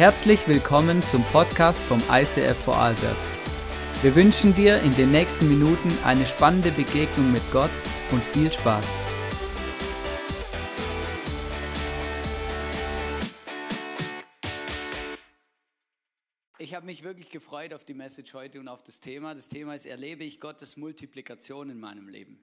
Herzlich willkommen zum Podcast vom ICF Vorarlberg. Wir wünschen dir in den nächsten Minuten eine spannende Begegnung mit Gott und viel Spaß. Ich habe mich wirklich gefreut auf die Message heute und auf das Thema. Das Thema ist, erlebe ich Gottes Multiplikation in meinem Leben.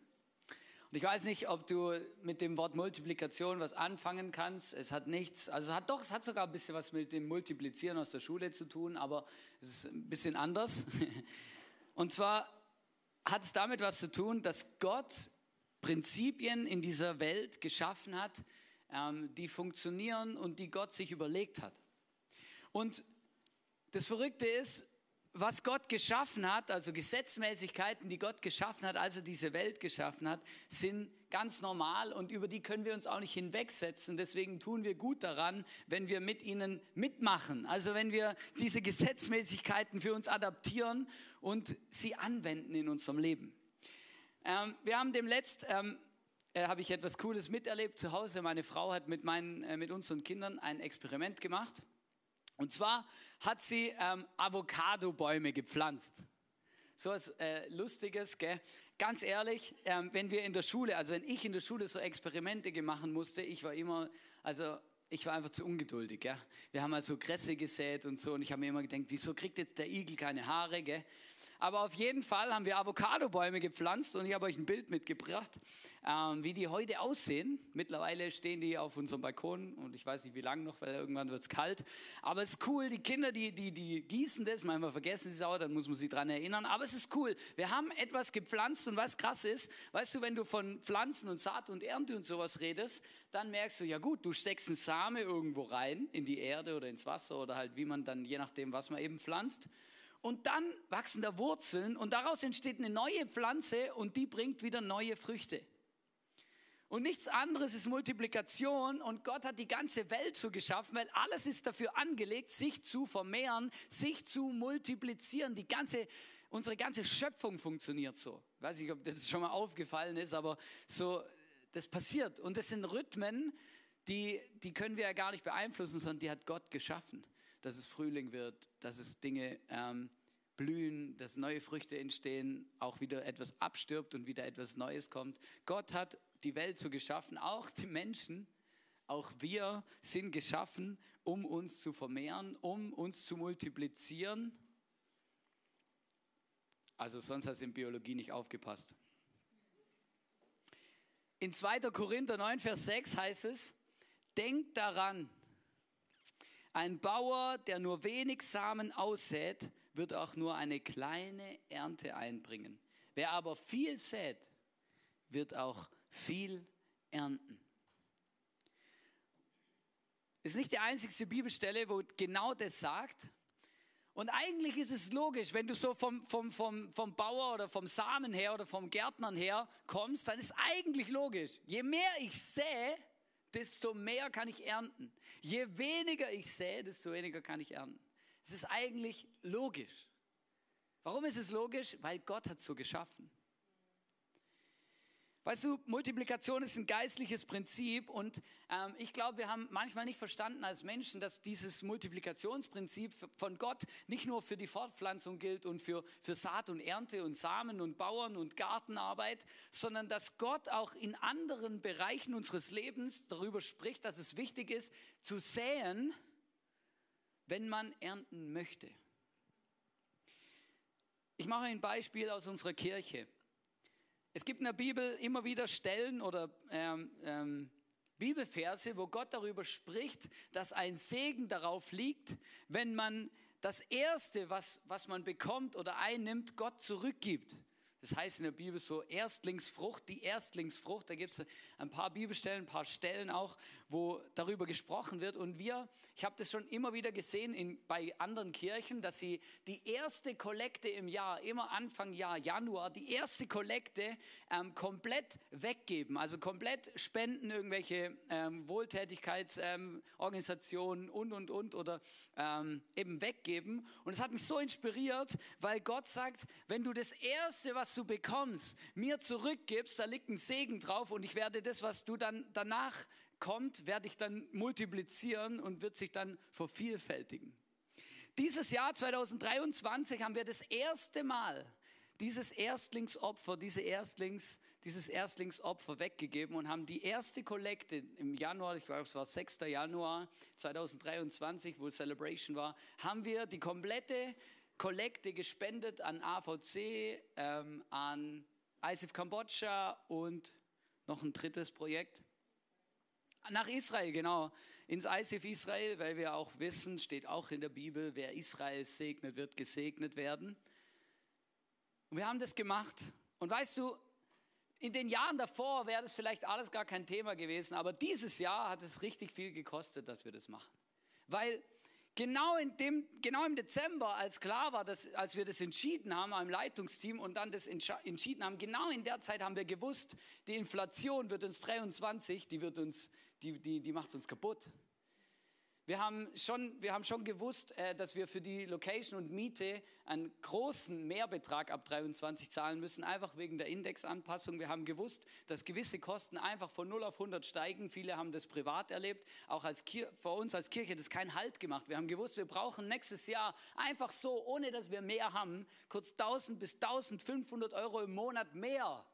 Und ich weiß nicht, ob du mit dem Wort Multiplikation was anfangen kannst. Es hat nichts, also es hat doch, es hat sogar ein bisschen was mit dem Multiplizieren aus der Schule zu tun, aber es ist ein bisschen anders. Und zwar hat es damit was zu tun, dass Gott Prinzipien in dieser Welt geschaffen hat, ähm, die funktionieren und die Gott sich überlegt hat. Und das Verrückte ist, was Gott geschaffen hat, also Gesetzmäßigkeiten, die Gott geschaffen hat, als er diese Welt geschaffen hat, sind ganz normal und über die können wir uns auch nicht hinwegsetzen. Deswegen tun wir gut daran, wenn wir mit ihnen mitmachen. Also wenn wir diese Gesetzmäßigkeiten für uns adaptieren und sie anwenden in unserem Leben. Ähm, wir haben dem letzt ähm, äh, habe ich etwas Cooles miterlebt zu Hause. Meine Frau hat mit, meinen, äh, mit unseren Kindern ein Experiment gemacht. Und zwar hat sie ähm, Avocado-Bäume gepflanzt. So was äh, Lustiges, gell? Ganz ehrlich, ähm, wenn wir in der Schule, also wenn ich in der Schule so Experimente machen musste, ich war immer, also ich war einfach zu ungeduldig. Gell? Wir haben also Kresse gesät und so und ich habe mir immer gedacht, wieso kriegt jetzt der Igel keine Haare? Gell? Aber auf jeden Fall haben wir Avocado-Bäume gepflanzt und ich habe euch ein Bild mitgebracht, ähm, wie die heute aussehen. Mittlerweile stehen die auf unserem Balkon und ich weiß nicht wie lange noch, weil irgendwann wird es kalt. Aber es ist cool, die Kinder, die, die, die gießen das, manchmal vergessen sie es auch, dann muss man sie dran erinnern. Aber es ist cool. Wir haben etwas gepflanzt und was krass ist, weißt du, wenn du von Pflanzen und Saat und Ernte und sowas redest, dann merkst du, ja gut, du steckst einen Same irgendwo rein, in die Erde oder ins Wasser oder halt wie man dann, je nachdem, was man eben pflanzt. Und dann wachsen da Wurzeln und daraus entsteht eine neue Pflanze und die bringt wieder neue Früchte. Und nichts anderes ist Multiplikation und Gott hat die ganze Welt so geschaffen, weil alles ist dafür angelegt, sich zu vermehren, sich zu multiplizieren. Die ganze, unsere ganze Schöpfung funktioniert so. Ich weiß nicht, ob das schon mal aufgefallen ist, aber so, das passiert. Und das sind Rhythmen, die, die können wir ja gar nicht beeinflussen, sondern die hat Gott geschaffen dass es Frühling wird, dass es Dinge ähm, blühen, dass neue Früchte entstehen, auch wieder etwas abstirbt und wieder etwas Neues kommt. Gott hat die Welt so geschaffen, auch die Menschen, auch wir sind geschaffen, um uns zu vermehren, um uns zu multiplizieren. Also sonst hast du in Biologie nicht aufgepasst. In 2. Korinther 9, Vers 6 heißt es, denkt daran, ein Bauer, der nur wenig Samen aussät, wird auch nur eine kleine Ernte einbringen. Wer aber viel sät, wird auch viel ernten. Ist nicht die einzigste Bibelstelle, wo genau das sagt. Und eigentlich ist es logisch, wenn du so vom, vom, vom, vom Bauer oder vom Samen her oder vom Gärtnern her kommst, dann ist eigentlich logisch. Je mehr ich sähe, desto mehr kann ich ernten. Je weniger ich sähe, desto weniger kann ich ernten. Es ist eigentlich logisch. Warum ist es logisch? Weil Gott hat es so geschaffen. Weißt du, Multiplikation ist ein geistliches Prinzip und ähm, ich glaube, wir haben manchmal nicht verstanden als Menschen, dass dieses Multiplikationsprinzip von Gott nicht nur für die Fortpflanzung gilt und für, für Saat und Ernte und Samen und Bauern und Gartenarbeit, sondern dass Gott auch in anderen Bereichen unseres Lebens darüber spricht, dass es wichtig ist, zu säen, wenn man ernten möchte. Ich mache ein Beispiel aus unserer Kirche. Es gibt in der Bibel immer wieder Stellen oder ähm, ähm, Bibelverse, wo Gott darüber spricht, dass ein Segen darauf liegt, wenn man das Erste, was, was man bekommt oder einnimmt, Gott zurückgibt. Das heißt in der Bibel so Erstlingsfrucht, die Erstlingsfrucht. Da gibt es ein paar Bibelstellen, ein paar Stellen auch, wo darüber gesprochen wird. Und wir, ich habe das schon immer wieder gesehen in, bei anderen Kirchen, dass sie die erste Kollekte im Jahr, immer Anfang Jahr, Januar, die erste Kollekte ähm, komplett weggeben. Also komplett spenden irgendwelche ähm, Wohltätigkeitsorganisationen ähm, und, und, und oder ähm, eben weggeben. Und es hat mich so inspiriert, weil Gott sagt, wenn du das Erste, was du bekommst, mir zurückgibst, da liegt ein Segen drauf und ich werde das, was du dann danach kommt, werde ich dann multiplizieren und wird sich dann vervielfältigen. Dieses Jahr 2023 haben wir das erste Mal dieses Erstlingsopfer, diese Erstlings, dieses Erstlingsopfer weggegeben und haben die erste Kollekte im Januar, ich glaube es war 6. Januar 2023, wo Celebration war, haben wir die komplette Kollekte gespendet an AVC, ähm, an ISIF Kambodscha und noch ein drittes Projekt. Nach Israel, genau. Ins ISIF Israel, weil wir auch wissen, steht auch in der Bibel, wer Israel segnet, wird gesegnet werden. Und wir haben das gemacht. Und weißt du, in den Jahren davor wäre das vielleicht alles gar kein Thema gewesen, aber dieses Jahr hat es richtig viel gekostet, dass wir das machen. Weil genau, in dem, genau im Dezember, als klar war, dass, als wir das entschieden haben im Leitungsteam und dann das entschieden haben, genau in der Zeit haben wir gewusst, die Inflation wird uns 23, die, wird uns, die, die, die macht uns kaputt. Wir haben schon, wir haben schon gewusst, äh, dass wir für die Location und Miete einen großen Mehrbetrag ab 23 zahlen müssen, einfach wegen der Indexanpassung. Wir haben gewusst, dass gewisse Kosten einfach von 0 auf 100 steigen. Viele haben das privat erlebt. Auch als Kir für uns als Kirche hat das kein Halt gemacht. Wir haben gewusst, wir brauchen nächstes Jahr einfach so, ohne dass wir mehr haben, kurz 1000 bis 1500 Euro im Monat mehr.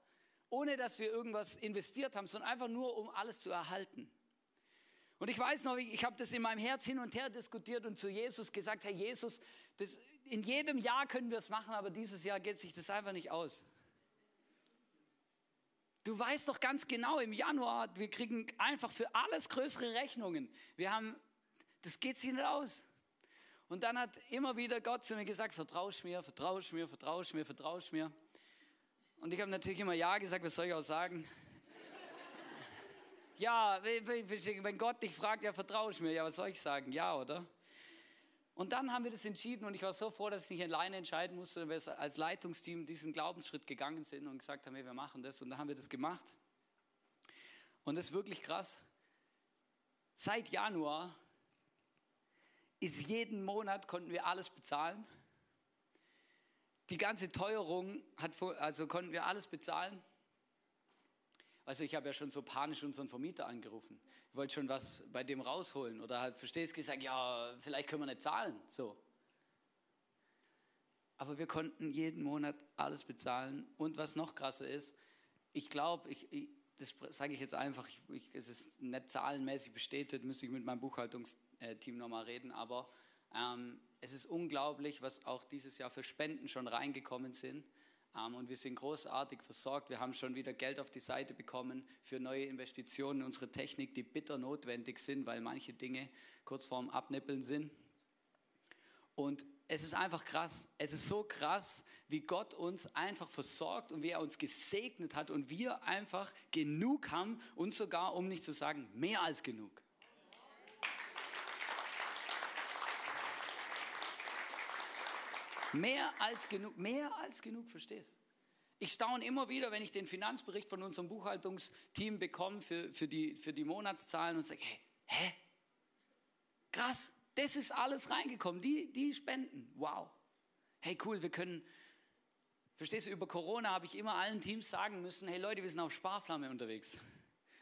Ohne dass wir irgendwas investiert haben, sondern einfach nur, um alles zu erhalten. Und ich weiß noch, ich habe das in meinem Herz hin und her diskutiert und zu Jesus gesagt, Herr Jesus, das, in jedem Jahr können wir es machen, aber dieses Jahr geht sich das einfach nicht aus. Du weißt doch ganz genau, im Januar, wir kriegen einfach für alles größere Rechnungen. Wir haben, das geht sich nicht aus. Und dann hat immer wieder Gott zu mir gesagt, vertrausch mir, vertrausch mir, vertrausch mir, vertrausch mir. Und ich habe natürlich immer Ja gesagt, was soll ich auch sagen? Ja, wenn Gott dich fragt, ja, vertraue ich mir. Ja, was soll ich sagen? Ja, oder? Und dann haben wir das entschieden und ich war so froh, dass ich nicht alleine entscheiden musste, sondern wir als Leitungsteam diesen Glaubensschritt gegangen sind und gesagt haben, hey, wir machen das. Und dann haben wir das gemacht. Und das ist wirklich krass. Seit Januar ist jeden Monat konnten wir alles bezahlen. Die ganze Teuerung hat, also konnten wir alles bezahlen. Also ich habe ja schon so panisch unseren Vermieter angerufen. Ich wollte schon was bei dem rausholen oder halt, verstehst, gesagt, ja, vielleicht können wir nicht zahlen, so. Aber wir konnten jeden Monat alles bezahlen. Und was noch krasser ist, ich glaube, ich, ich, das sage ich jetzt einfach, ich, es ist nicht zahlenmäßig bestätigt, müsste ich mit meinem Buchhaltungsteam nochmal reden, aber ähm, es ist unglaublich, was auch dieses Jahr für Spenden schon reingekommen sind und wir sind großartig versorgt. Wir haben schon wieder Geld auf die Seite bekommen für neue Investitionen in unsere Technik, die bitter notwendig sind, weil manche Dinge kurz vorm Abnippeln sind. Und es ist einfach krass. Es ist so krass, wie Gott uns einfach versorgt und wie er uns gesegnet hat und wir einfach genug haben und sogar, um nicht zu sagen, mehr als genug. Mehr als genug, mehr als genug, verstehst Ich staune immer wieder, wenn ich den Finanzbericht von unserem Buchhaltungsteam bekomme für, für, die, für die Monatszahlen und sage, hey, hä? Krass, das ist alles reingekommen, die, die spenden, wow. Hey, cool, wir können, verstehst du, über Corona habe ich immer allen Teams sagen müssen, hey Leute, wir sind auf Sparflamme unterwegs.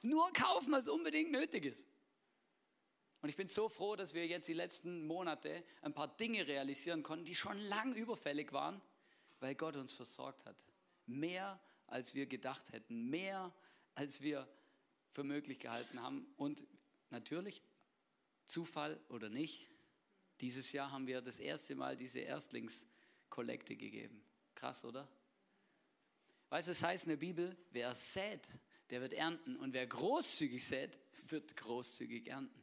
Nur kaufen, was unbedingt nötig ist. Und ich bin so froh, dass wir jetzt die letzten Monate ein paar Dinge realisieren konnten, die schon lang überfällig waren, weil Gott uns versorgt hat. Mehr, als wir gedacht hätten, mehr, als wir für möglich gehalten haben. Und natürlich, Zufall oder nicht, dieses Jahr haben wir das erste Mal diese Erstlingskollekte gegeben. Krass, oder? Weißt du, es heißt in der Bibel, wer sät, der wird ernten. Und wer großzügig sät, wird großzügig ernten.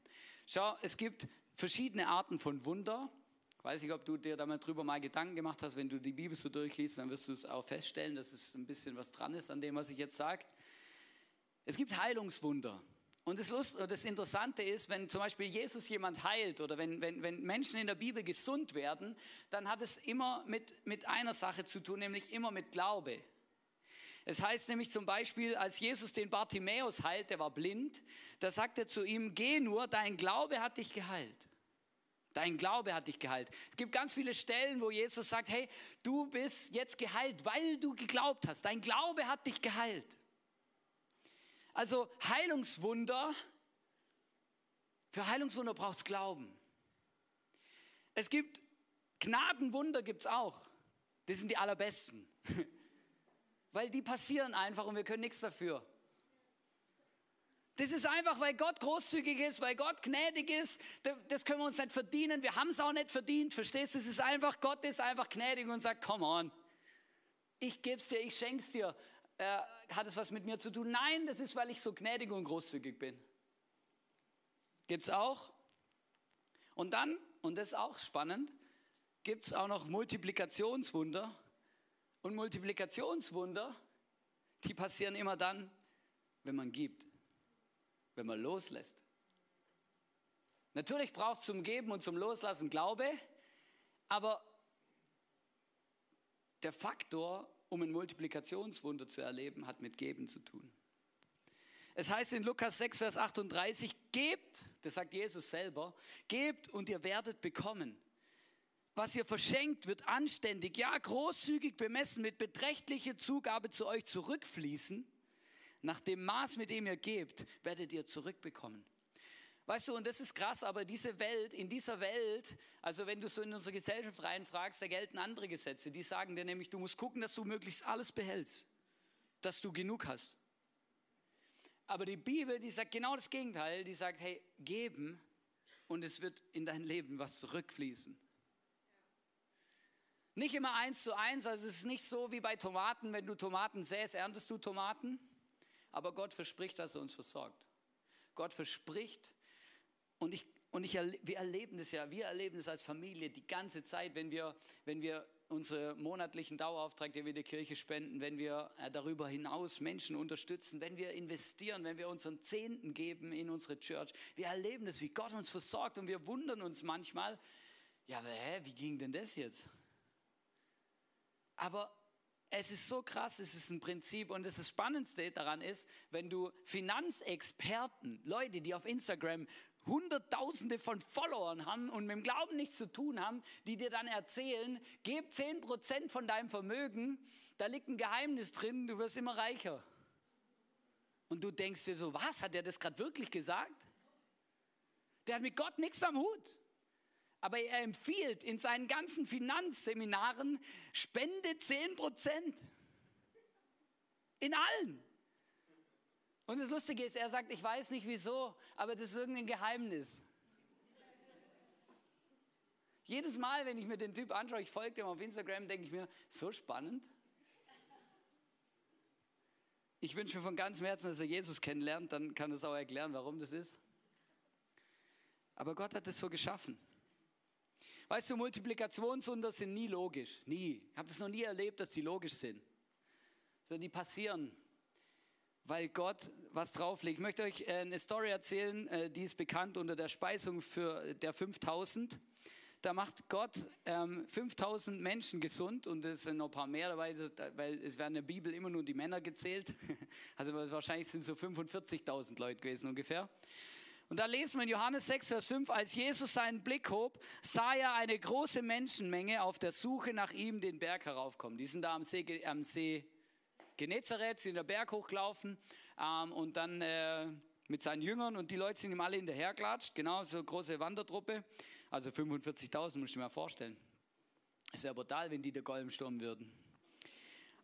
Schau, es gibt verschiedene Arten von Wunder. Ich weiß nicht, ob du dir da mal drüber mal Gedanken gemacht hast. Wenn du die Bibel so durchliest, dann wirst du es auch feststellen, dass es ein bisschen was dran ist an dem, was ich jetzt sage. Es gibt Heilungswunder. Und das, Lust, das Interessante ist, wenn zum Beispiel Jesus jemand heilt oder wenn, wenn, wenn Menschen in der Bibel gesund werden, dann hat es immer mit, mit einer Sache zu tun, nämlich immer mit Glaube. Es heißt nämlich zum Beispiel, als Jesus den Bartimäus heilt, der war blind, da sagt er zu ihm, geh nur, dein Glaube hat dich geheilt. Dein Glaube hat dich geheilt. Es gibt ganz viele Stellen, wo Jesus sagt, hey, du bist jetzt geheilt, weil du geglaubt hast. Dein Glaube hat dich geheilt. Also Heilungswunder Für Heilungswunder braucht es Glauben. Es gibt Gnadenwunder, gibt es auch. Das sind die allerbesten. Weil die passieren einfach und wir können nichts dafür. Das ist einfach, weil Gott großzügig ist, weil Gott gnädig ist. Das können wir uns nicht verdienen. Wir haben es auch nicht verdient. Verstehst du? Es ist einfach, Gott ist einfach gnädig und sagt, come on. Ich gebe es dir, ich schenke es dir. Äh, hat es was mit mir zu tun? Nein, das ist, weil ich so gnädig und großzügig bin. Gibt es auch. Und dann, und das ist auch spannend, gibt es auch noch Multiplikationswunder. Und Multiplikationswunder, die passieren immer dann, wenn man gibt wenn man loslässt. Natürlich braucht es zum Geben und zum Loslassen Glaube, aber der Faktor, um ein Multiplikationswunder zu erleben, hat mit Geben zu tun. Es heißt in Lukas 6, Vers 38, gebt, das sagt Jesus selber, gebt und ihr werdet bekommen. Was ihr verschenkt, wird anständig, ja großzügig bemessen, mit beträchtlicher Zugabe zu euch zurückfließen. Nach dem Maß, mit dem ihr gebt, werdet ihr zurückbekommen. Weißt du, und das ist krass, aber diese Welt, in dieser Welt, also wenn du so in unsere Gesellschaft reinfragst, da gelten andere Gesetze. Die sagen dir nämlich, du musst gucken, dass du möglichst alles behältst, dass du genug hast. Aber die Bibel, die sagt genau das Gegenteil. Die sagt, hey, geben und es wird in dein Leben was zurückfließen. Nicht immer eins zu eins, also es ist nicht so wie bei Tomaten, wenn du Tomaten säst, erntest du Tomaten. Aber Gott verspricht, dass er uns versorgt. Gott verspricht, und, ich, und ich, wir erleben das ja, wir erleben das als Familie die ganze Zeit, wenn wir, wenn wir unsere monatlichen Dauerauftrag, den wir der Kirche spenden, wenn wir äh, darüber hinaus Menschen unterstützen, wenn wir investieren, wenn wir unseren Zehnten geben in unsere Church. Wir erleben das, wie Gott uns versorgt und wir wundern uns manchmal, ja, aber hä, wie ging denn das jetzt? Aber es ist so krass, es ist ein Prinzip und das Spannendste daran ist, wenn du Finanzexperten, Leute, die auf Instagram Hunderttausende von Followern haben und mit dem Glauben nichts zu tun haben, die dir dann erzählen, gib 10% von deinem Vermögen, da liegt ein Geheimnis drin, du wirst immer reicher. Und du denkst dir so, was, hat er das gerade wirklich gesagt? Der hat mit Gott nichts am Hut. Aber er empfiehlt in seinen ganzen Finanzseminaren, spende 10 Prozent. In allen. Und das Lustige ist, er sagt, ich weiß nicht wieso, aber das ist irgendein Geheimnis. Jedes Mal, wenn ich mir den Typ anschaue, ich folge dem auf Instagram, denke ich mir, so spannend. Ich wünsche mir von ganzem Herzen, dass er Jesus kennenlernt, dann kann er es auch erklären, warum das ist. Aber Gott hat es so geschaffen. Weißt du, Multiplikationswunder sind nie logisch. Nie. Ich habe das noch nie erlebt, dass die logisch sind. Sondern die passieren, weil Gott was drauflegt. Ich möchte euch äh, eine Story erzählen, äh, die ist bekannt unter der Speisung für der 5000. Da macht Gott ähm, 5000 Menschen gesund und es sind noch ein paar mehr dabei, weil es werden in der Bibel immer nur die Männer gezählt. Also wahrscheinlich sind so 45.000 Leute gewesen ungefähr. Und da lesen wir in Johannes 6, Vers 5, als Jesus seinen Blick hob, sah er eine große Menschenmenge auf der Suche nach ihm den Berg heraufkommen. Die sind da am See, am See Genezareth, sind den Berg hochgelaufen ähm, und dann äh, mit seinen Jüngern und die Leute sind ihm alle hinterhergelatscht, genau, so eine große Wandertruppe. Also 45.000, muss ich mir mal vorstellen. Es wäre brutal, wenn die der Golem stürmen würden.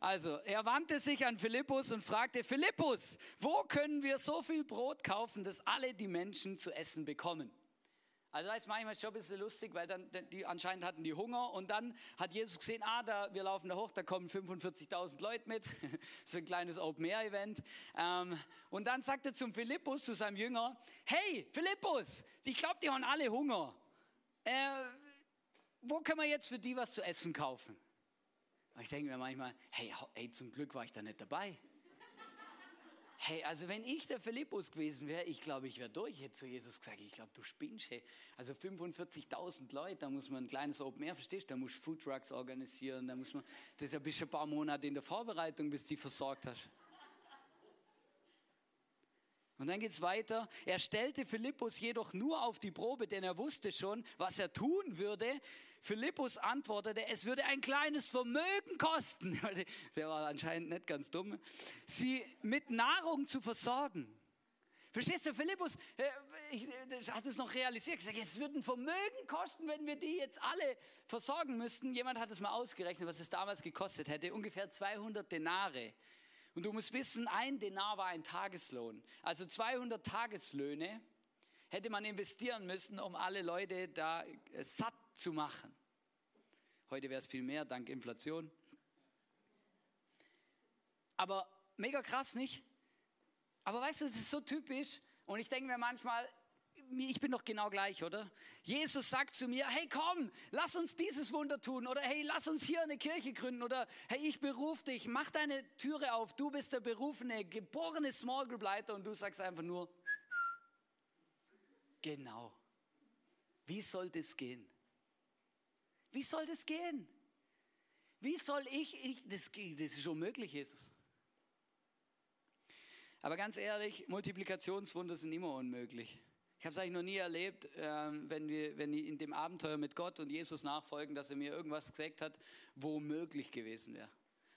Also, er wandte sich an Philippus und fragte, Philippus, wo können wir so viel Brot kaufen, dass alle die Menschen zu essen bekommen? Also das ist manchmal schon ein bisschen lustig, weil dann die anscheinend hatten die Hunger und dann hat Jesus gesehen, ah, da, wir laufen da hoch, da kommen 45.000 Leute mit, so ein kleines Open-Air-Event. Ähm, und dann sagte zum Philippus, zu seinem Jünger, hey Philippus, ich glaube, die haben alle Hunger. Äh, wo können wir jetzt für die was zu essen kaufen? Und ich denke mir manchmal, hey, hey, zum Glück war ich da nicht dabei. Hey, also wenn ich der Philippus gewesen wäre, ich glaube, ich wäre durch. Ich hätte zu Jesus gesagt, ich glaube, du spinnst. Hey. Also 45.000 Leute, da muss man ein kleines Open Air, verstehst du? Da musst du Food Trucks organisieren, da muss man, das ist ja bis ein paar Monate in der Vorbereitung, bis du die versorgt hast. Und dann geht es weiter. Er stellte Philippus jedoch nur auf die Probe, denn er wusste schon, was er tun würde. Philippus antwortete, es würde ein kleines Vermögen kosten, der war anscheinend nicht ganz dumm, sie mit Nahrung zu versorgen. Verstehst du, Philippus äh, ich, ich hat es noch realisiert, gesagt, jetzt wird ein Vermögen kosten, wenn wir die jetzt alle versorgen müssten. Jemand hat es mal ausgerechnet, was es damals gekostet hätte, ungefähr 200 Denare. Und du musst wissen, ein Denar war ein Tageslohn. Also 200 Tageslöhne hätte man investieren müssen, um alle Leute da äh, satt zu machen. Heute wäre es viel mehr, dank Inflation. Aber mega krass, nicht? Aber weißt du, es ist so typisch. Und ich denke mir manchmal, ich bin doch genau gleich, oder? Jesus sagt zu mir, hey komm, lass uns dieses Wunder tun. Oder hey, lass uns hier eine Kirche gründen. Oder hey, ich berufe dich, mach deine Türe auf. Du bist der berufene, geborene Small Group Leiter und du sagst einfach nur, genau. Wie soll das gehen? Wie soll das gehen? Wie soll ich, ich das, das ist unmöglich, Jesus. Aber ganz ehrlich, Multiplikationswunder sind immer unmöglich. Ich habe es eigentlich noch nie erlebt, ähm, wenn, wir, wenn ich in dem Abenteuer mit Gott und Jesus nachfolgen, dass er mir irgendwas gesagt hat, wo möglich gewesen wäre.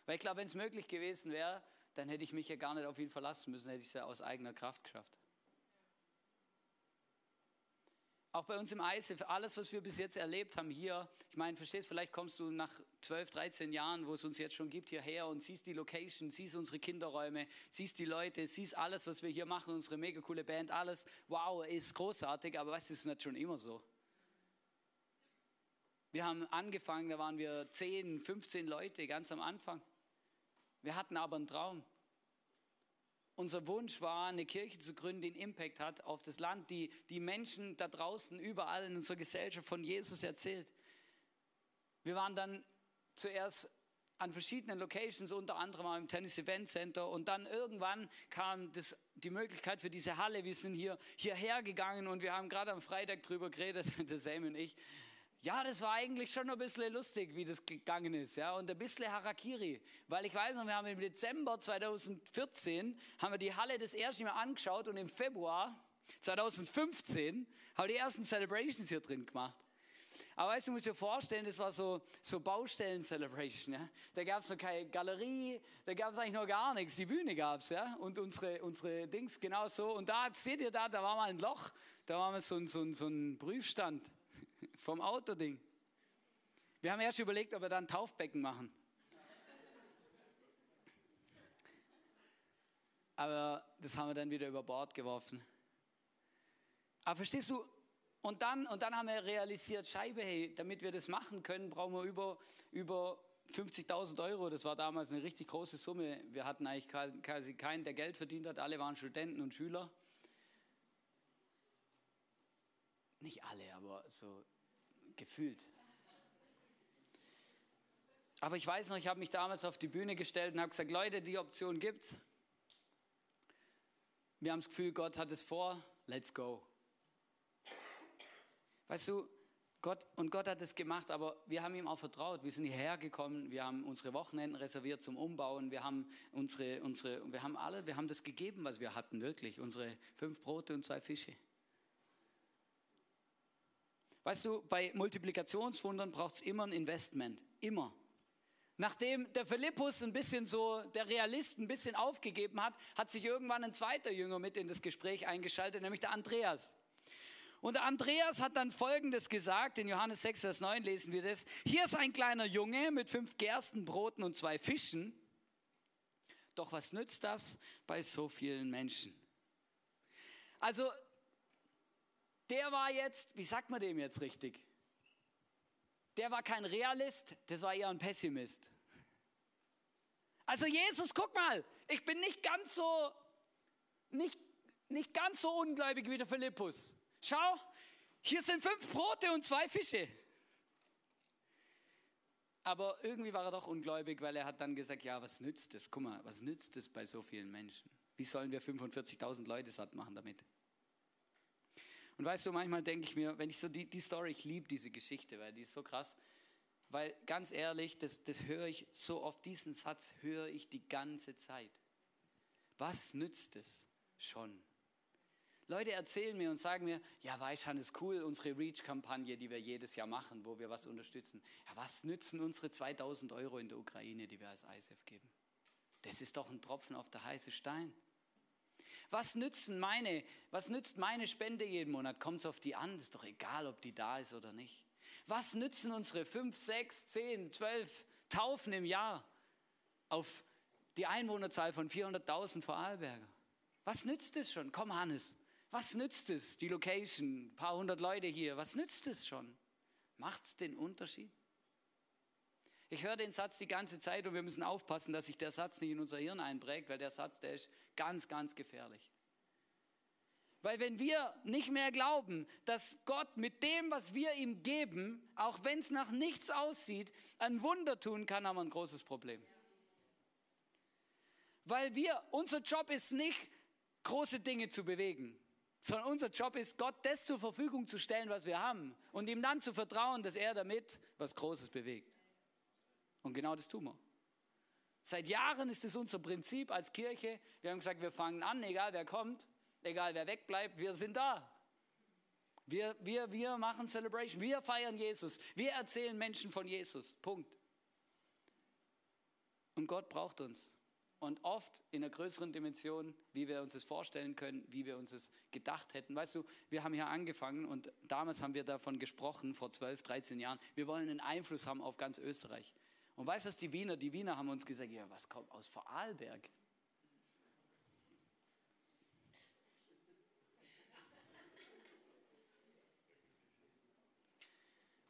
Weil ich glaube, wenn es möglich gewesen wäre, dann hätte ich mich ja gar nicht auf ihn verlassen müssen, hätte ich es ja aus eigener Kraft geschafft. Auch bei uns im ISIF, alles, was wir bis jetzt erlebt haben hier, ich meine, verstehst, vielleicht kommst du nach 12, 13 Jahren, wo es uns jetzt schon gibt, hierher und siehst die Location, siehst unsere Kinderräume, siehst die Leute, siehst alles, was wir hier machen, unsere mega coole Band, alles, wow, ist großartig, aber es ist nicht schon immer so. Wir haben angefangen, da waren wir 10, 15 Leute ganz am Anfang. Wir hatten aber einen Traum. Unser Wunsch war, eine Kirche zu gründen, die einen Impact hat auf das Land, die die Menschen da draußen überall in unserer Gesellschaft von Jesus erzählt. Wir waren dann zuerst an verschiedenen Locations, unter anderem auch im Tennis Event Center. Und dann irgendwann kam das, die Möglichkeit für diese Halle. Wir sind hier hierher gegangen und wir haben gerade am Freitag drüber geredet, der Sam und ich, ja, das war eigentlich schon ein bisschen lustig, wie das gegangen ist, ja, und ein bisschen Harakiri, weil ich weiß noch, wir haben im Dezember 2014 haben wir die Halle das erste Mal angeschaut und im Februar 2015 haben wir die ersten Celebrations hier drin gemacht. Aber weißt du, musst dir vorstellen, das war so, so Baustellen-Celebration. Ja? Da gab es noch keine Galerie, da gab es eigentlich noch gar nichts. Die Bühne gab es, ja. Und unsere, unsere Dings genau so. Und da, seht ihr da, da war mal ein Loch, da war mal so, so, so ein Prüfstand vom Autoding. Wir haben erst überlegt, ob wir da ein Taufbecken machen. Aber das haben wir dann wieder über Bord geworfen. Aber verstehst du, und dann, und dann haben wir realisiert, Scheibe, hey, damit wir das machen können, brauchen wir über, über 50.000 Euro. Das war damals eine richtig große Summe. Wir hatten eigentlich quasi keinen, der Geld verdient hat. Alle waren Studenten und Schüler. Nicht alle, aber so gefühlt. Aber ich weiß noch, ich habe mich damals auf die Bühne gestellt und habe gesagt, Leute, die Option gibt's. Wir haben das Gefühl, Gott hat es vor, let's go. Weißt du, Gott, und Gott hat es gemacht, aber wir haben ihm auch vertraut. Wir sind hierher gekommen, wir haben unsere Wochenenden reserviert zum Umbauen, wir haben unsere, unsere, wir haben alle, wir haben das gegeben, was wir hatten, wirklich. Unsere fünf Brote und zwei Fische. Weißt du, bei Multiplikationswundern braucht es immer ein Investment. Immer. Nachdem der Philippus ein bisschen so, der Realist ein bisschen aufgegeben hat, hat sich irgendwann ein zweiter Jünger mit in das Gespräch eingeschaltet, nämlich der Andreas. Und der Andreas hat dann Folgendes gesagt, in Johannes 6, Vers 9 lesen wir das. Hier ist ein kleiner Junge mit fünf Gerstenbroten und zwei Fischen. Doch was nützt das bei so vielen Menschen? Also der war jetzt, wie sagt man dem jetzt richtig? Der war kein Realist, das war eher ein Pessimist. Also Jesus, guck mal, ich bin nicht ganz so, nicht, nicht ganz so ungläubig wie der Philippus. Schau, hier sind fünf Brote und zwei Fische. Aber irgendwie war er doch ungläubig, weil er hat dann gesagt, ja, was nützt es? Guck mal, was nützt es bei so vielen Menschen? Wie sollen wir 45.000 Leute satt machen damit? Und weißt du, manchmal denke ich mir, wenn ich so die, die Story, ich liebe diese Geschichte, weil die ist so krass. Weil ganz ehrlich, das, das höre ich so oft, diesen Satz höre ich die ganze Zeit. Was nützt es schon? Leute erzählen mir und sagen mir, ja, weißt ist cool, unsere Reach-Kampagne, die wir jedes Jahr machen, wo wir was unterstützen. Ja, was nützen unsere 2000 Euro in der Ukraine, die wir als ISF geben? Das ist doch ein Tropfen auf der heißen Stein. Was nützen meine, was nützt meine Spende jeden Monat? Kommt es auf die an? Ist doch egal, ob die da ist oder nicht. Was nützen unsere 5, 6, 10, 12 Taufen im Jahr auf die Einwohnerzahl von 400.000 Vorarlberger? Was nützt es schon? Komm, Hannes. Was nützt es? Die Location, ein paar hundert Leute hier. Was nützt es schon? Macht es den Unterschied? Ich höre den Satz die ganze Zeit und wir müssen aufpassen, dass sich der Satz nicht in unser Hirn einprägt, weil der Satz, der ist ganz, ganz gefährlich. Weil wenn wir nicht mehr glauben, dass Gott mit dem, was wir ihm geben, auch wenn es nach nichts aussieht, ein Wunder tun kann, haben wir ein großes Problem. Weil wir, unser Job ist nicht, große Dinge zu bewegen, sondern unser Job ist, Gott das zur Verfügung zu stellen, was wir haben und ihm dann zu vertrauen, dass er damit was Großes bewegt. Und genau das tun wir. Seit Jahren ist es unser Prinzip als Kirche. Wir haben gesagt, wir fangen an, egal wer kommt, egal wer wegbleibt, wir sind da. Wir, wir, wir machen Celebration, wir feiern Jesus, wir erzählen Menschen von Jesus. Punkt. Und Gott braucht uns. Und oft in einer größeren Dimension, wie wir uns das vorstellen können, wie wir uns das gedacht hätten. Weißt du, wir haben hier angefangen und damals haben wir davon gesprochen, vor 12, 13 Jahren, wir wollen einen Einfluss haben auf ganz Österreich. Und weißt du, die Wiener, die Wiener haben uns gesagt, ja, was kommt aus Vorarlberg?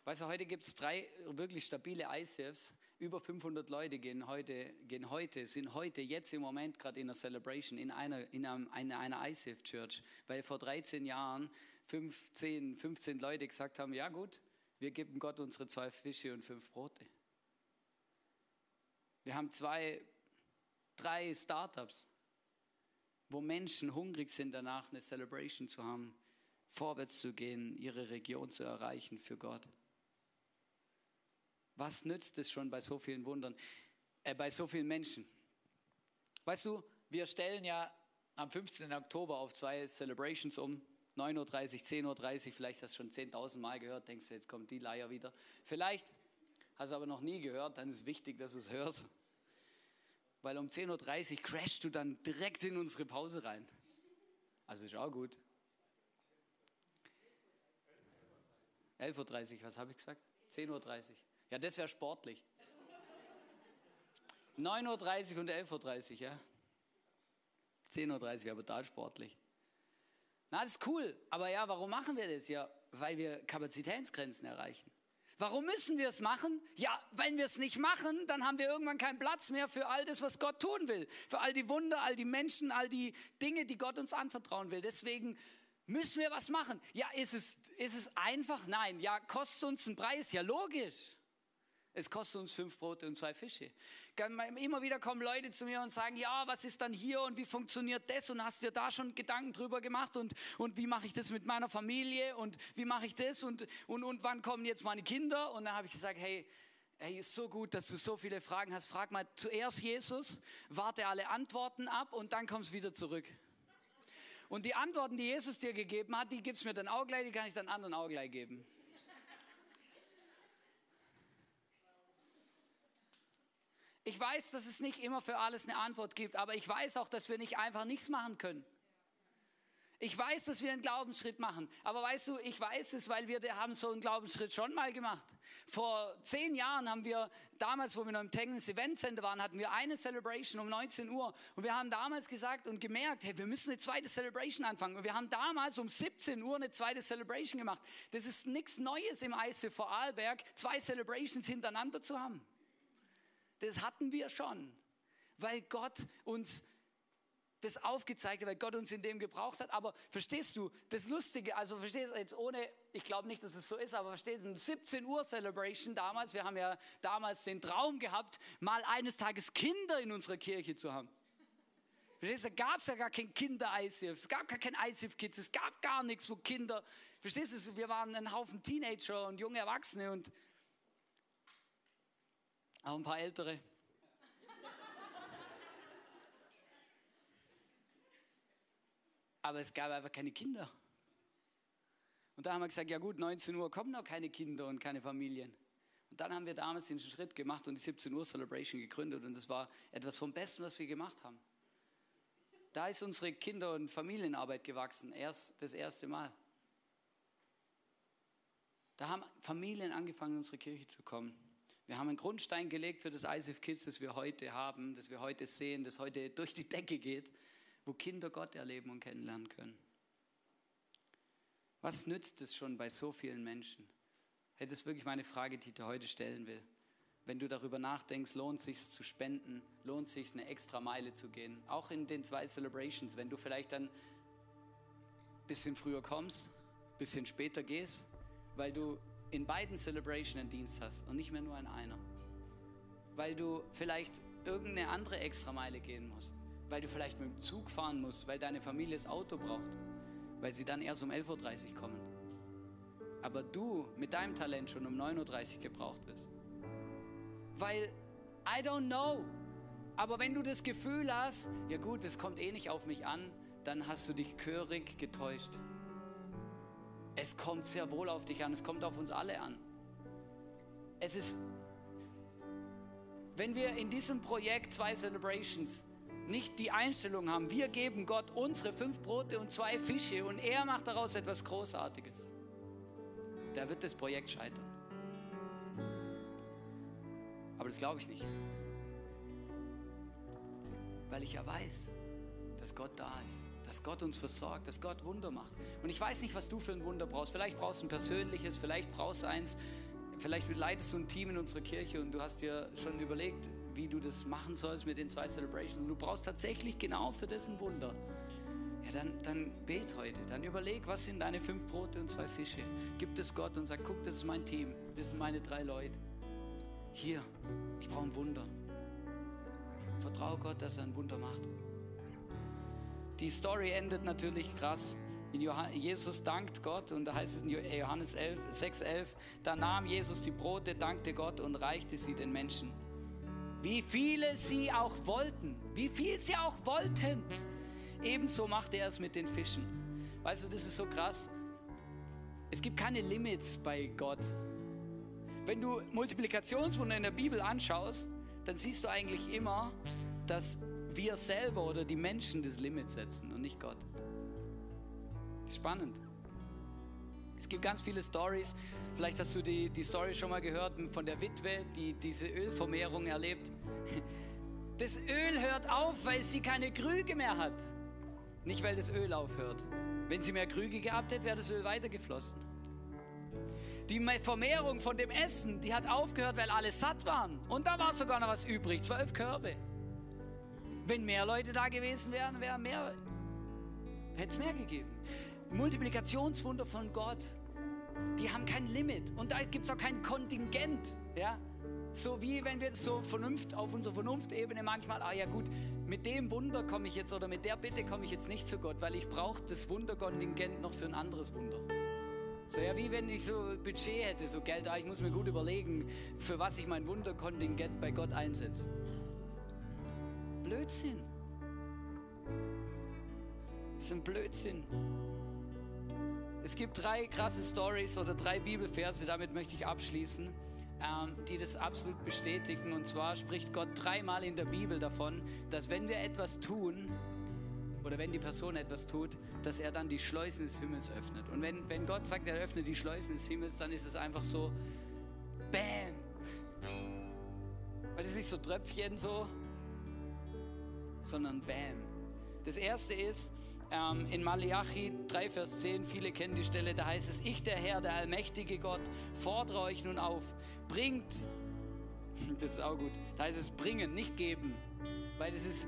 Weißt du, heute gibt es drei wirklich stabile ICFs. Über 500 Leute gehen heute, gehen heute, sind heute, jetzt im Moment gerade in einer Celebration, in einer, in einem, in einer ICF Church. Weil vor 13 Jahren 15, 15 Leute gesagt haben, ja gut, wir geben Gott unsere zwei Fische und fünf Brote. Wir haben zwei, drei Startups, wo Menschen hungrig sind danach, eine Celebration zu haben, vorwärts zu gehen, ihre Region zu erreichen für Gott. Was nützt es schon bei so vielen Wundern, äh, bei so vielen Menschen? Weißt du, wir stellen ja am 15. Oktober auf zwei Celebrations um. 9.30 Uhr, 10.30 Uhr, vielleicht hast du schon 10.000 Mal gehört, denkst du, jetzt kommt die Leier wieder. Vielleicht hast du aber noch nie gehört, dann ist es wichtig, dass du es hörst. Weil um 10.30 Uhr crashst du dann direkt in unsere Pause rein. Also ist auch gut. 11.30 Uhr, was habe ich gesagt? 10.30 Uhr. Ja, das wäre sportlich. 9.30 Uhr und 11.30 Uhr, ja. 10.30 Uhr, aber total sportlich. Na, das ist cool. Aber ja, warum machen wir das? Ja, weil wir Kapazitätsgrenzen erreichen. Warum müssen wir es machen? Ja, wenn wir es nicht machen, dann haben wir irgendwann keinen Platz mehr für all das, was Gott tun will. Für all die Wunder, all die Menschen, all die Dinge, die Gott uns anvertrauen will. Deswegen müssen wir was machen. Ja, ist es, ist es einfach? Nein. Ja, kostet uns einen Preis? Ja, logisch. Es kostet uns fünf Brote und zwei Fische. Immer wieder kommen Leute zu mir und sagen, ja, was ist dann hier und wie funktioniert das und hast dir da schon Gedanken drüber gemacht und, und wie mache ich das mit meiner Familie und wie mache ich das und, und, und wann kommen jetzt meine Kinder? Und dann habe ich gesagt, hey, Hey, ist so gut, dass du so viele Fragen hast. Frag mal zuerst Jesus, warte alle Antworten ab und dann kommst wieder zurück. Und die Antworten, die Jesus dir gegeben hat, die gibst mir dann auch gleich, die kann ich dann anderen auch gleich geben. Ich weiß, dass es nicht immer für alles eine Antwort gibt, aber ich weiß auch, dass wir nicht einfach nichts machen können. Ich weiß, dass wir einen Glaubensschritt machen. Aber weißt du, ich weiß es, weil wir haben so einen Glaubensschritt schon mal gemacht. Vor zehn Jahren haben wir, damals, wo wir noch im Technics Event Center waren, hatten wir eine Celebration um 19 Uhr. Und wir haben damals gesagt und gemerkt, hey, wir müssen eine zweite Celebration anfangen. Und wir haben damals um 17 Uhr eine zweite Celebration gemacht. Das ist nichts Neues im ICF Vorarlberg, zwei Celebrations hintereinander zu haben. Das hatten wir schon, weil Gott uns das aufgezeigt hat, weil Gott uns in dem gebraucht hat. Aber verstehst du, das Lustige, also verstehst du jetzt ohne, ich glaube nicht, dass es so ist, aber verstehst du, 17 Uhr Celebration damals, wir haben ja damals den Traum gehabt, mal eines Tages Kinder in unserer Kirche zu haben. Verstehst du, da gab es ja gar kein Kinder-ICF, es gab gar kein ICF-Kids, es gab gar nichts, wo Kinder, verstehst du, wir waren ein Haufen Teenager und junge Erwachsene und auch ein paar ältere. Aber es gab einfach keine Kinder. Und da haben wir gesagt, ja gut, 19 Uhr kommen noch keine Kinder und keine Familien. Und dann haben wir damals den Schritt gemacht und die 17 Uhr Celebration gegründet und das war etwas vom Besten, was wir gemacht haben. Da ist unsere Kinder- und Familienarbeit gewachsen, erst das erste Mal. Da haben Familien angefangen, in unsere Kirche zu kommen. Wir haben einen Grundstein gelegt für das ISF Kids, das wir heute haben, das wir heute sehen, das heute durch die Decke geht, wo Kinder Gott erleben und kennenlernen können. Was nützt es schon bei so vielen Menschen? Das ist wirklich meine Frage, die ich dir heute stellen will. Wenn du darüber nachdenkst, lohnt es sich zu spenden, lohnt es sich eine extra Meile zu gehen. Auch in den zwei Celebrations, wenn du vielleicht dann ein bisschen früher kommst, ein bisschen später gehst, weil du in beiden Celebrations einen Dienst hast und nicht mehr nur in einer. Weil du vielleicht irgendeine andere Extrameile gehen musst. Weil du vielleicht mit dem Zug fahren musst, weil deine Familie das Auto braucht. Weil sie dann erst um 11.30 Uhr kommen. Aber du mit deinem Talent schon um 9.30 Uhr gebraucht wirst. Weil, I don't know. Aber wenn du das Gefühl hast, ja gut, das kommt eh nicht auf mich an, dann hast du dich gehörig getäuscht. Es kommt sehr wohl auf dich an, es kommt auf uns alle an. Es ist, wenn wir in diesem Projekt zwei Celebrations nicht die Einstellung haben, wir geben Gott unsere fünf Brote und zwei Fische und er macht daraus etwas Großartiges, da wird das Projekt scheitern. Aber das glaube ich nicht. Weil ich ja weiß, dass Gott da ist dass Gott uns versorgt, dass Gott Wunder macht. Und ich weiß nicht, was du für ein Wunder brauchst. Vielleicht brauchst du ein persönliches, vielleicht brauchst du eins, vielleicht leitest du ein Team in unserer Kirche und du hast dir schon überlegt, wie du das machen sollst mit den zwei Celebrations. Und du brauchst tatsächlich genau für das ein Wunder. Ja, dann, dann bet heute. Dann überleg, was sind deine fünf Brote und zwei Fische. Gib es Gott und sag, guck, das ist mein Team. Das sind meine drei Leute. Hier, ich brauche ein Wunder. Vertraue Gott, dass er ein Wunder macht. Die Story endet natürlich krass. Jesus dankt Gott und da heißt es in Johannes 11, 6, 11, da nahm Jesus die Brote, dankte Gott und reichte sie den Menschen. Wie viele sie auch wollten, wie viel sie auch wollten. Ebenso machte er es mit den Fischen. Weißt du, das ist so krass. Es gibt keine Limits bei Gott. Wenn du Multiplikationswunder in der Bibel anschaust, dann siehst du eigentlich immer, dass wir selber oder die Menschen das Limit setzen und nicht Gott. Spannend. Es gibt ganz viele Stories. Vielleicht hast du die, die Story schon mal gehört von der Witwe, die diese Ölvermehrung erlebt. Das Öl hört auf, weil sie keine Krüge mehr hat. Nicht, weil das Öl aufhört. Wenn sie mehr Krüge gehabt hätte, wäre das Öl weitergeflossen. Die Vermehrung von dem Essen, die hat aufgehört, weil alle satt waren. Und da war sogar noch was übrig, zwölf Körbe. Wenn mehr Leute da gewesen wären, wäre mehr, hätte es mehr gegeben. Multiplikationswunder von Gott, die haben kein Limit und da gibt es auch kein Kontingent. Ja? So wie wenn wir so Vernunft, auf unserer Vernunftebene manchmal, ah ja gut, mit dem Wunder komme ich jetzt oder mit der Bitte komme ich jetzt nicht zu Gott, weil ich brauche das Wunderkontingent noch für ein anderes Wunder. So ja, wie wenn ich so Budget hätte, so Geld, ah, ich muss mir gut überlegen, für was ich mein Wunderkontingent bei Gott einsetze. Blödsinn. Das ist ein Blödsinn. Es gibt drei krasse Stories oder drei Bibelverse, damit möchte ich abschließen, ähm, die das absolut bestätigen. Und zwar spricht Gott dreimal in der Bibel davon, dass wenn wir etwas tun, oder wenn die Person etwas tut, dass er dann die Schleusen des Himmels öffnet. Und wenn, wenn Gott sagt, er öffnet die Schleusen des Himmels, dann ist es einfach so, Bam! Weil ist nicht so Tröpfchen so, sondern Bam. Das erste ist ähm, in Malachi 3, Vers 10, viele kennen die Stelle, da heißt es, ich der Herr, der allmächtige Gott, fordere euch nun auf, bringt, das ist auch gut, da heißt es bringen, nicht geben, weil es ist,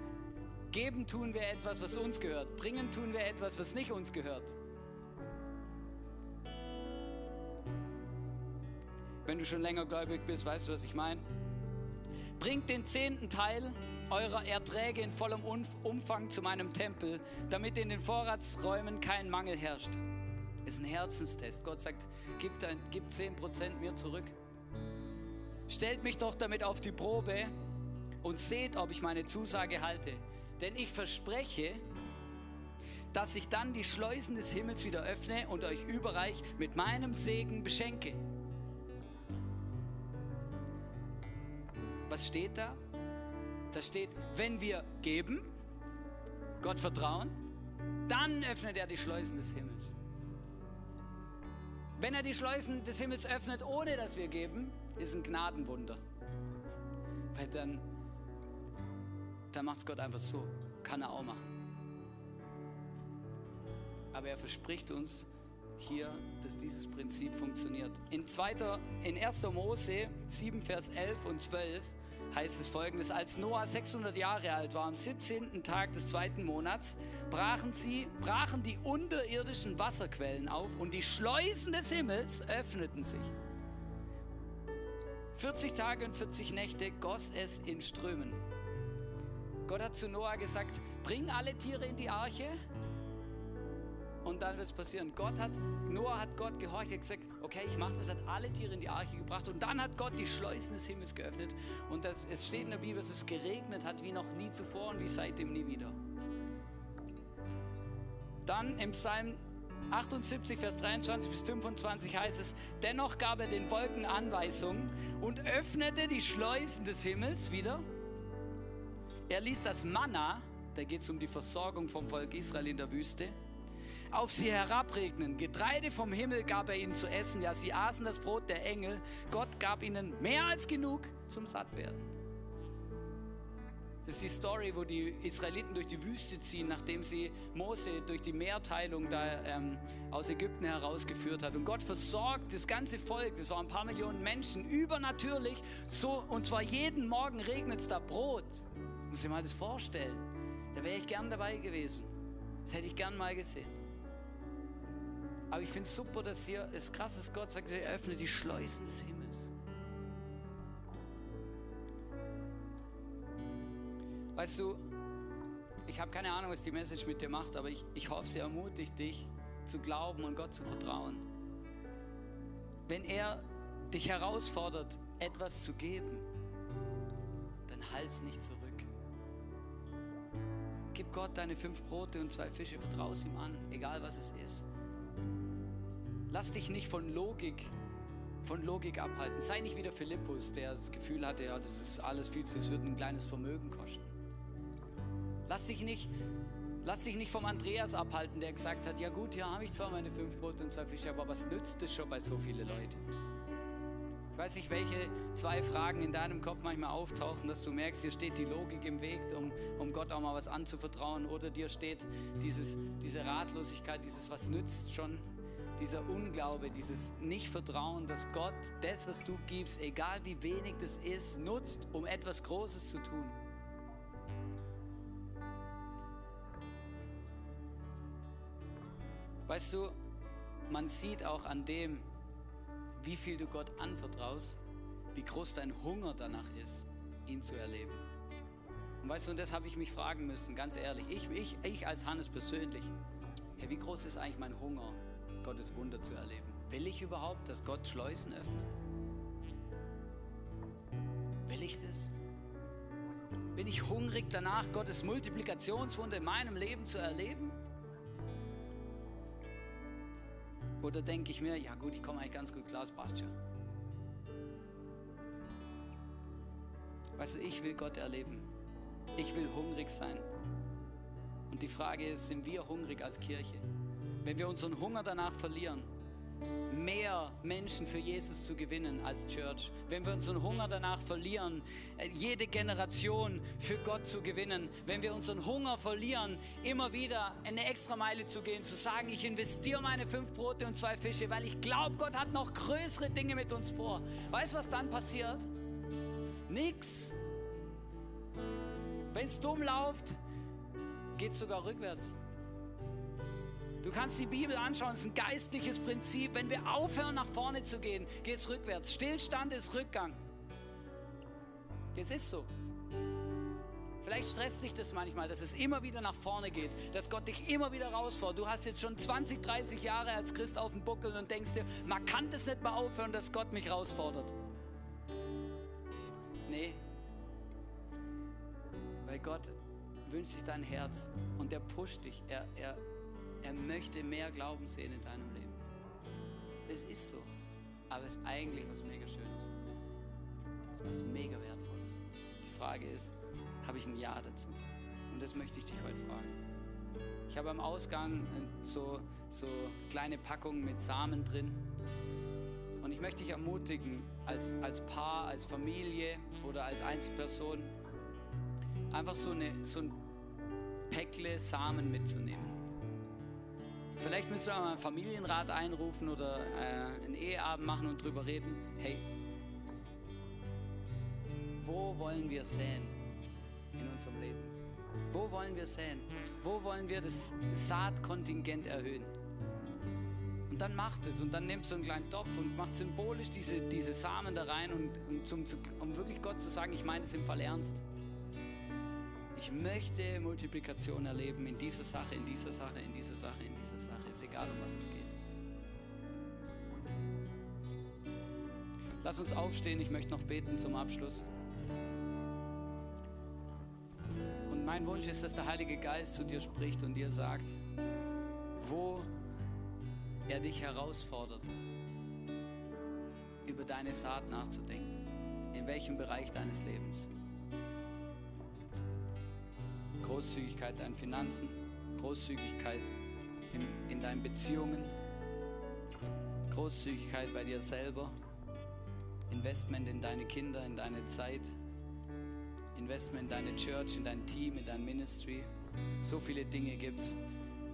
geben tun wir etwas, was uns gehört, bringen tun wir etwas, was nicht uns gehört. Wenn du schon länger gläubig bist, weißt du, was ich meine. Bringt den zehnten Teil eurer Erträge in vollem Umfang zu meinem Tempel, damit in den Vorratsräumen kein Mangel herrscht. Ist ein Herzenstest. Gott sagt, gib, dein, gib 10% mir zurück. Stellt mich doch damit auf die Probe und seht, ob ich meine Zusage halte. Denn ich verspreche, dass ich dann die Schleusen des Himmels wieder öffne und euch überreich mit meinem Segen beschenke. Was steht da? Da steht, wenn wir geben, Gott vertrauen, dann öffnet er die Schleusen des Himmels. Wenn er die Schleusen des Himmels öffnet, ohne dass wir geben, ist ein Gnadenwunder. Weil dann, dann macht es Gott einfach so. Kann er auch machen. Aber er verspricht uns hier, dass dieses Prinzip funktioniert. In, zweiter, in 1. Mose 7, Vers 11 und 12 heißt es folgendes, als Noah 600 Jahre alt war, am 17. Tag des zweiten Monats, brachen, sie, brachen die unterirdischen Wasserquellen auf und die Schleusen des Himmels öffneten sich. 40 Tage und 40 Nächte goss es in Strömen. Gott hat zu Noah gesagt, bring alle Tiere in die Arche und dann wird es passieren. Gott hat, Noah hat Gott gehorcht, hat gesagt, okay, ich mache das, hat alle Tiere in die Arche gebracht und dann hat Gott die Schleusen des Himmels geöffnet und das, es steht in der Bibel, dass es geregnet hat wie noch nie zuvor und wie seitdem nie wieder. Dann im Psalm 78, Vers 23 bis 25 heißt es, dennoch gab er den Wolken Anweisungen und öffnete die Schleusen des Himmels wieder. Er ließ das Manna, da geht es um die Versorgung vom Volk Israel in der Wüste, auf sie herabregnen. Getreide vom Himmel gab er ihnen zu essen. Ja, sie aßen das Brot der Engel. Gott gab ihnen mehr als genug zum Sattwerden. Das ist die Story, wo die Israeliten durch die Wüste ziehen, nachdem sie Mose durch die Mehrteilung da ähm, aus Ägypten herausgeführt hat. Und Gott versorgt das ganze Volk, das waren ein paar Millionen Menschen, übernatürlich. So, und zwar jeden Morgen regnet es da Brot. Muss ich mal das vorstellen. Da wäre ich gern dabei gewesen. Das hätte ich gern mal gesehen. Aber ich finde es super, dass hier, es ist krass, dass Gott sagt, er öffnet die Schleusen des Himmels. Weißt du, ich habe keine Ahnung, was die Message mit dir macht, aber ich, ich hoffe, sie ermutigt dich zu glauben und Gott zu vertrauen. Wenn er dich herausfordert, etwas zu geben, dann halt's nicht zurück. Gib Gott deine fünf Brote und zwei Fische, vertraue ihm an, egal was es ist. Lass dich nicht von Logik, von Logik abhalten. Sei nicht wie der Philippus, der das Gefühl hatte, ja, das ist alles viel zu, es wird ein kleines Vermögen kosten. Lass dich nicht, lass dich nicht vom Andreas abhalten, der gesagt hat, ja gut, hier habe ich zwar meine fünf Brote und zwei Fische, aber was nützt es schon bei so vielen Leuten? Weiß nicht, welche zwei Fragen in deinem Kopf manchmal auftauchen, dass du merkst, hier steht die Logik im Weg, um, um Gott auch mal was anzuvertrauen, oder dir steht dieses, diese Ratlosigkeit, dieses was nützt schon dieser Unglaube, dieses Nicht-Vertrauen, dass Gott das, was du gibst, egal wie wenig das ist, nutzt, um etwas Großes zu tun. Weißt du, man sieht auch an dem, wie viel du Gott anvertraust, wie groß dein Hunger danach ist, ihn zu erleben. Und weißt du, und das habe ich mich fragen müssen, ganz ehrlich. Ich, ich, ich als Hannes persönlich, hey, wie groß ist eigentlich mein Hunger Gottes Wunder zu erleben. Will ich überhaupt, dass Gott Schleusen öffnet? Will ich das? Bin ich hungrig danach, Gottes Multiplikationswunder in meinem Leben zu erleben? Oder denke ich mir, ja gut, ich komme eigentlich ganz gut klar, es passt schon. Weißt du, ich will Gott erleben. Ich will hungrig sein. Und die Frage ist, sind wir hungrig als Kirche? wenn wir unseren Hunger danach verlieren, mehr Menschen für Jesus zu gewinnen als Church, wenn wir unseren Hunger danach verlieren, äh, jede Generation für Gott zu gewinnen, wenn wir unseren Hunger verlieren, immer wieder eine extra Meile zu gehen, zu sagen, ich investiere meine fünf Brote und zwei Fische, weil ich glaube, Gott hat noch größere Dinge mit uns vor. Weißt du, was dann passiert? Nix. Wenn es dumm läuft, geht es sogar rückwärts. Du kannst die Bibel anschauen, es ist ein geistliches Prinzip. Wenn wir aufhören, nach vorne zu gehen, geht es rückwärts. Stillstand ist Rückgang. Es ist so. Vielleicht stresst dich das manchmal, dass es immer wieder nach vorne geht, dass Gott dich immer wieder herausfordert. Du hast jetzt schon 20, 30 Jahre als Christ auf dem Buckel und denkst dir, man kann das nicht mal aufhören, dass Gott mich herausfordert. Nee. Weil Gott wünscht sich dein Herz und er pusht dich. Er, er, er möchte mehr Glauben sehen in deinem Leben. Es ist so. Aber es ist eigentlich was mega Schönes. Es ist was mega Wertvolles. Die Frage ist, habe ich ein Ja dazu? Und das möchte ich dich heute fragen. Ich habe am Ausgang so, so kleine Packungen mit Samen drin. Und ich möchte dich ermutigen, als, als Paar, als Familie oder als Einzelperson, einfach so, eine, so ein Päckle Samen mitzunehmen. Vielleicht müssen wir mal einen Familienrat einrufen oder äh, einen Eheabend machen und drüber reden. Hey, wo wollen wir säen in unserem Leben? Wo wollen wir säen? Wo wollen wir das Saatkontingent erhöhen? Und dann macht es und dann nimmt so einen kleinen Topf und macht symbolisch diese, diese Samen da rein und, und zum, um wirklich Gott zu sagen, ich meine es im Fall ernst. Ich möchte Multiplikation erleben in dieser Sache, in dieser Sache, in dieser Sache, in dieser Sache. Ist egal, um was es geht. Lass uns aufstehen, ich möchte noch beten zum Abschluss. Und mein Wunsch ist, dass der Heilige Geist zu dir spricht und dir sagt, wo er dich herausfordert, über deine Saat nachzudenken. In welchem Bereich deines Lebens. Großzügigkeit deinen Finanzen, Großzügigkeit in, in deinen Beziehungen, Großzügigkeit bei dir selber, Investment in deine Kinder, in deine Zeit, Investment in deine Church, in dein Team, in dein Ministry. So viele Dinge gibt es,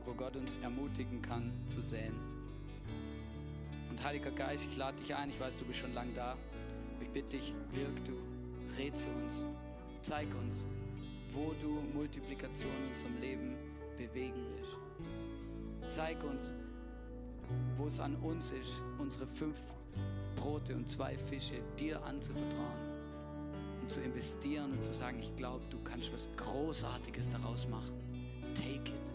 wo Gott uns ermutigen kann zu säen. Und Heiliger Geist, ich lade dich ein, ich weiß, du bist schon lange da. Ich bitte dich, wirk du, red zu uns, zeig uns, wo du Multiplikation in unserem Leben bewegen willst. Zeig uns, wo es an uns ist, unsere fünf Brote und zwei Fische dir anzuvertrauen und zu investieren und zu sagen, ich glaube, du kannst was Großartiges daraus machen. Take it.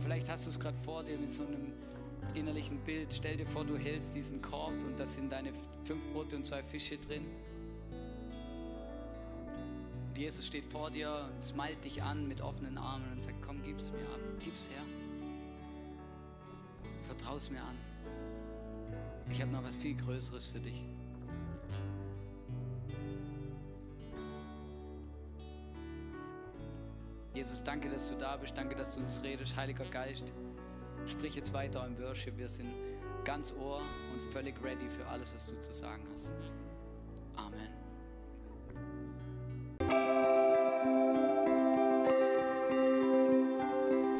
Vielleicht hast du es gerade vor dir mit so einem innerlichen Bild. Stell dir vor, du hältst diesen Korb und da sind deine fünf Brote und zwei Fische drin. Jesus steht vor dir und smalt dich an mit offenen Armen und sagt, komm, gib's mir ab, gib's her. Vertrau's mir an. Ich habe noch was viel Größeres für dich. Jesus, danke, dass du da bist. Danke, dass du uns redest. Heiliger Geist, sprich jetzt weiter im Worship. Wir sind ganz Ohr und völlig ready für alles, was du zu sagen hast.